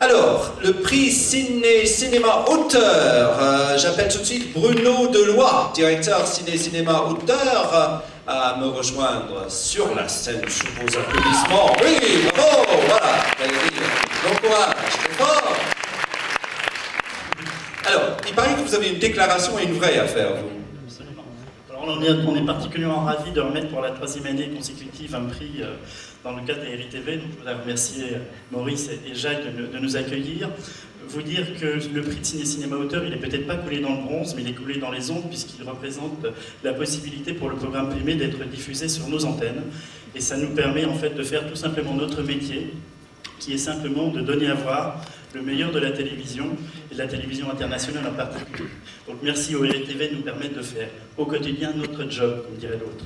Alors, le prix Ciné Cinéma Auteur. Euh, j'appelle tout de suite Bruno Deloy, directeur Ciné Cinéma Auteur, euh, à me rejoindre sur la scène sous vos applaudissements. Oui, bravo, voilà. Bon courage, fort. Alors, il paraît que vous avez une déclaration et une vraie à faire, vous. On est, particulièrement ravis de remettre pour la troisième année consécutive un prix euh, dans le cadre des TV. Donc, je voudrais remercier Maurice et Jacques de, nous accueillir. Vous dire que le prix de ciné cinéma auteur, il n'est peut-être pas coulé dans le bronze, mais il est coulé dans les ondes, puisqu'il représente la possibilité pour le programme primé d'être diffusé sur nos antennes. Et ça nous permet en fait de faire tout simplement notre métier, qui est simplement de donner à voir le meilleur de la télévision, et de la télévision internationale en particulier. Donc merci au RTV de nous permettre de faire au quotidien notre job, comme dirait l'autre.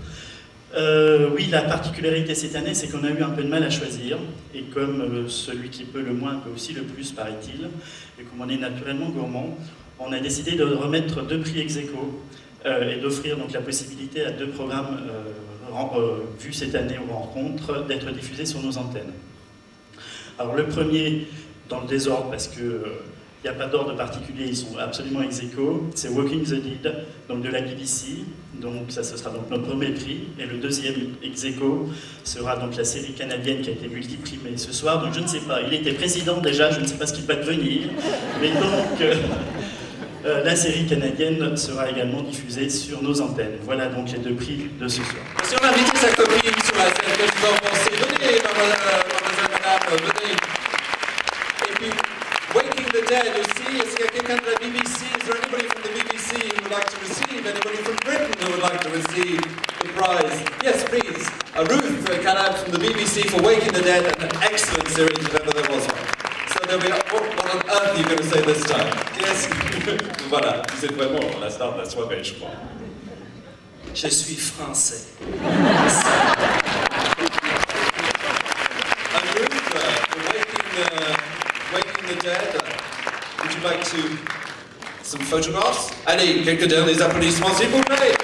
Euh, oui, la particularité cette année, c'est qu'on a eu un peu de mal à choisir, et comme euh, celui qui peut le moins peut aussi le plus, paraît-il, et comme on est naturellement gourmand, on a décidé de remettre deux prix ex aequo, euh, et d'offrir donc la possibilité à deux programmes vus cette année aux rencontres d'être diffusés sur nos antennes. Alors le premier, dans le désordre, parce que il n'y a pas d'ordre particulier, ils sont absolument ex. C'est Walking the Dead, donc de la BBC. Donc ça, ce sera donc notre premier prix. Et le deuxième ex sera donc la série canadienne qui a été multiprimée ce soir. Donc je ne sais pas, il était président déjà, je ne sais pas ce qu'il va devenir. Mais donc, euh, euh, la série canadienne sera également diffusée sur nos antennes. Voilà donc les deux prix de ce soir. Sa que en pensez? Venez, mademoiselle, madame, venez. Et puis, Waking the Dead aussi, est-ce qu'il y a quelqu'un BBC Is there anybody from the BBC who would like to receive, anybody from Britain who would like to receive the prize? Yes, please. Uh, Ruth uh, Cannab from the BBC for Waking the Dead, an excellent series if ever there was one. So there'll be, what, what on earth are you going to say this time? Yes. voilà, êtes vraiment la star de la soirée, je crois. Je suis français. Would like to some photographs? Allez, quelques derniers applaudissements, s'il vous plaît.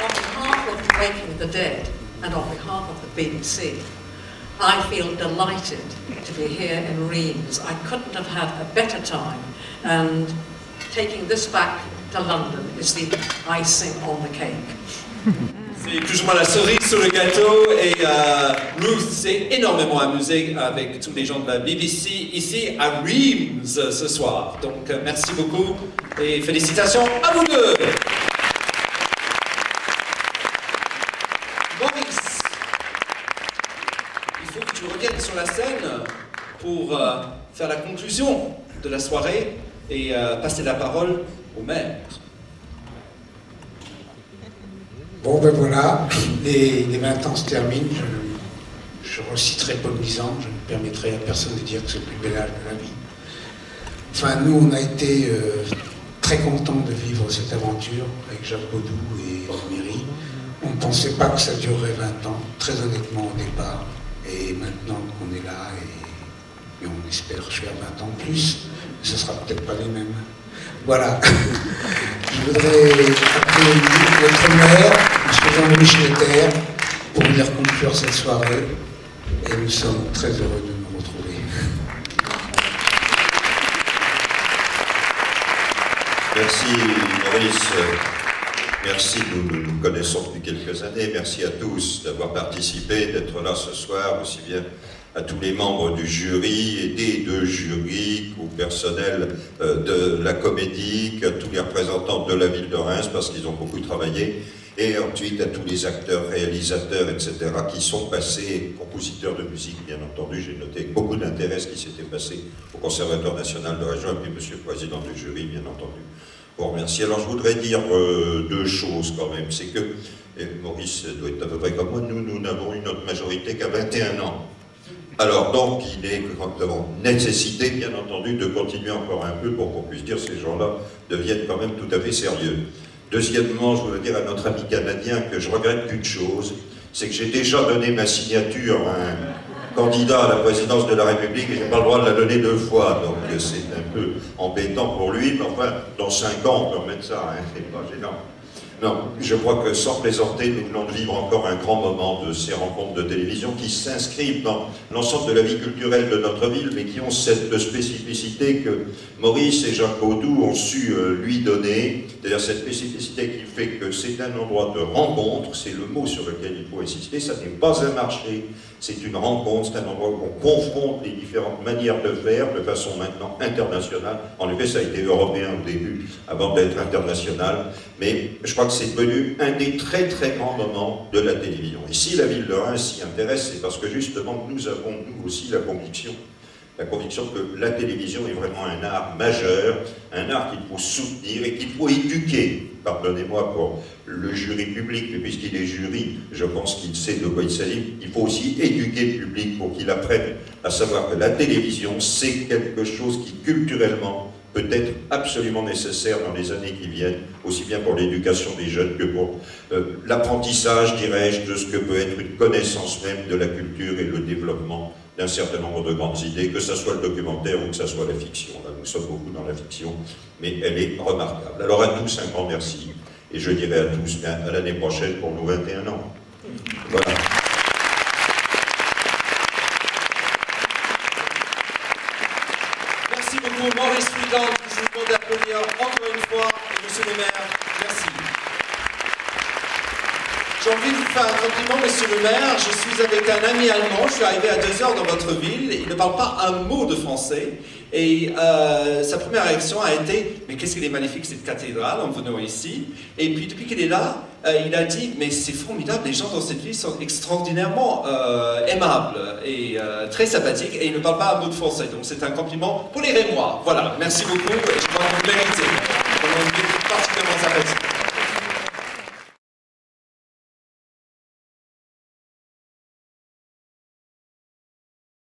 On behalf of Waking the Dead and on behalf of the BBC, I feel delighted to be here in Reims. I couldn't have had a better time, and taking this back to London is the icing on the cake. C'est plus ou moins la cerise sur le gâteau et euh, Ruth s'est énormément amusée avec tous les gens de la BBC ici à Reims ce soir. Donc euh, merci beaucoup et félicitations à vous deux. Maurice, il faut que tu reviennes sur la scène pour euh, faire la conclusion de la soirée et passer la parole au maire. Bon ben voilà, les, 20 ans se terminent, je, reciterai Paul Misan, je ne permettrai à personne de dire que c'est le plus bel âge de la vie. Enfin, nous, on a été euh, très contents de vivre cette aventure avec Jacques Baudou et Rosemary. On ne pensait pas que ça durerait 20 ans, très honnêtement au départ. Et maintenant qu'on est là, et, on espère faire 20 ans plus, ce ne sera peut-être pas les mêmes. Voilà. Je voudrais appeler notre maire, Jean-Louis Schnetter pour venir conclure cette soirée. Et nous sommes très heureux de nous retrouver. Merci Maurice. Merci, nous nous connaissons depuis quelques années. Merci à tous d'avoir participé, d'être là ce soir, aussi bien à tous les membres du jury des deux jurys, au personnel euh, de la comédie, à tous les représentants de la ville de Reims, parce qu'ils ont beaucoup travaillé et ensuite à tous les acteurs, réalisateurs, etc., qui sont passés, compositeurs de musique, bien entendu, j'ai noté beaucoup d'intérêt ce qui s'était passé au Conservatoire national de région, et puis Monsieur le Président du jury, bien entendu, pour remercier. Alors je voudrais dire euh, deux choses quand même, c'est que, et Maurice doit être à peu près comme moi, nous, nous n'avons eu notre majorité qu'à 21 ans. Alors donc, il est nécessité, bien entendu, de continuer encore un peu pour qu'on puisse dire que ces gens-là deviennent quand même tout à fait sérieux. Deuxièmement, je voudrais dire à notre ami canadien que je regrette qu'une chose, c'est que j'ai déjà donné ma signature à un candidat à la présidence de la République et je n'ai pas le droit de la donner deux fois, donc c'est un peu embêtant pour lui, mais enfin, dans cinq ans, on peut remettre ça, hein, c'est pas gênant. Non, je crois que sans plaisanter, nous venons de vivre encore un grand moment de ces rencontres de télévision qui s'inscrivent dans l'ensemble de la vie culturelle de notre ville, mais qui ont cette spécificité que Maurice et Jacques Baudou ont su euh, lui donner, c'est-à-dire cette spécificité qui fait que c'est un endroit de rencontre, c'est le mot sur lequel il faut insister, ça n'est pas un marché, c'est une rencontre, c'est un endroit où on confronte les différentes manières de faire de façon maintenant internationale. En effet, ça a été européen au début, avant d'être international, mais je crois c'est devenu un des très très grands moments de la télévision. Et si la ville de Reims s'y intéresse, c'est parce que justement nous avons, nous aussi, la conviction la conviction que la télévision est vraiment un art majeur, un art qu'il faut soutenir et qu'il faut éduquer. Pardonnez-moi pour le jury public, mais puisqu'il est jury, je pense qu'il sait de quoi il s'agit. Il faut aussi éduquer le public pour qu'il apprenne à savoir que la télévision, c'est quelque chose qui culturellement peut être absolument nécessaire dans les années qui viennent, aussi bien pour l'éducation des jeunes que pour euh, l'apprentissage, dirais-je, de ce que peut être une connaissance même de la culture et le développement d'un certain nombre de grandes idées, que ce soit le documentaire ou que ce soit la fiction. Là, nous sommes beaucoup dans la fiction, mais elle est remarquable. Alors à tous, un grand merci, et je dirai à tous à l'année prochaine pour nos 21 ans. Voilà. Maurice Friedland, je vous demande d'applaudir encore une fois, Monsieur le maire, merci. J'ai envie de vous faire un compliment, Monsieur le maire. Je suis avec un ami allemand, je suis arrivé à deux heures dans votre ville, il ne parle pas un mot de français. Et euh, sa première réaction a été Mais qu'est-ce qu'il est magnifique cette cathédrale en venant ici Et puis depuis qu'il est là, il a dit Mais c'est formidable, les gens dans cette ville sont extraordinairement euh, aimables et très sympathiques et il ne parle pas un mot de français. Donc c'est un compliment pour les Rémois. Voilà, merci beaucoup je crois vous.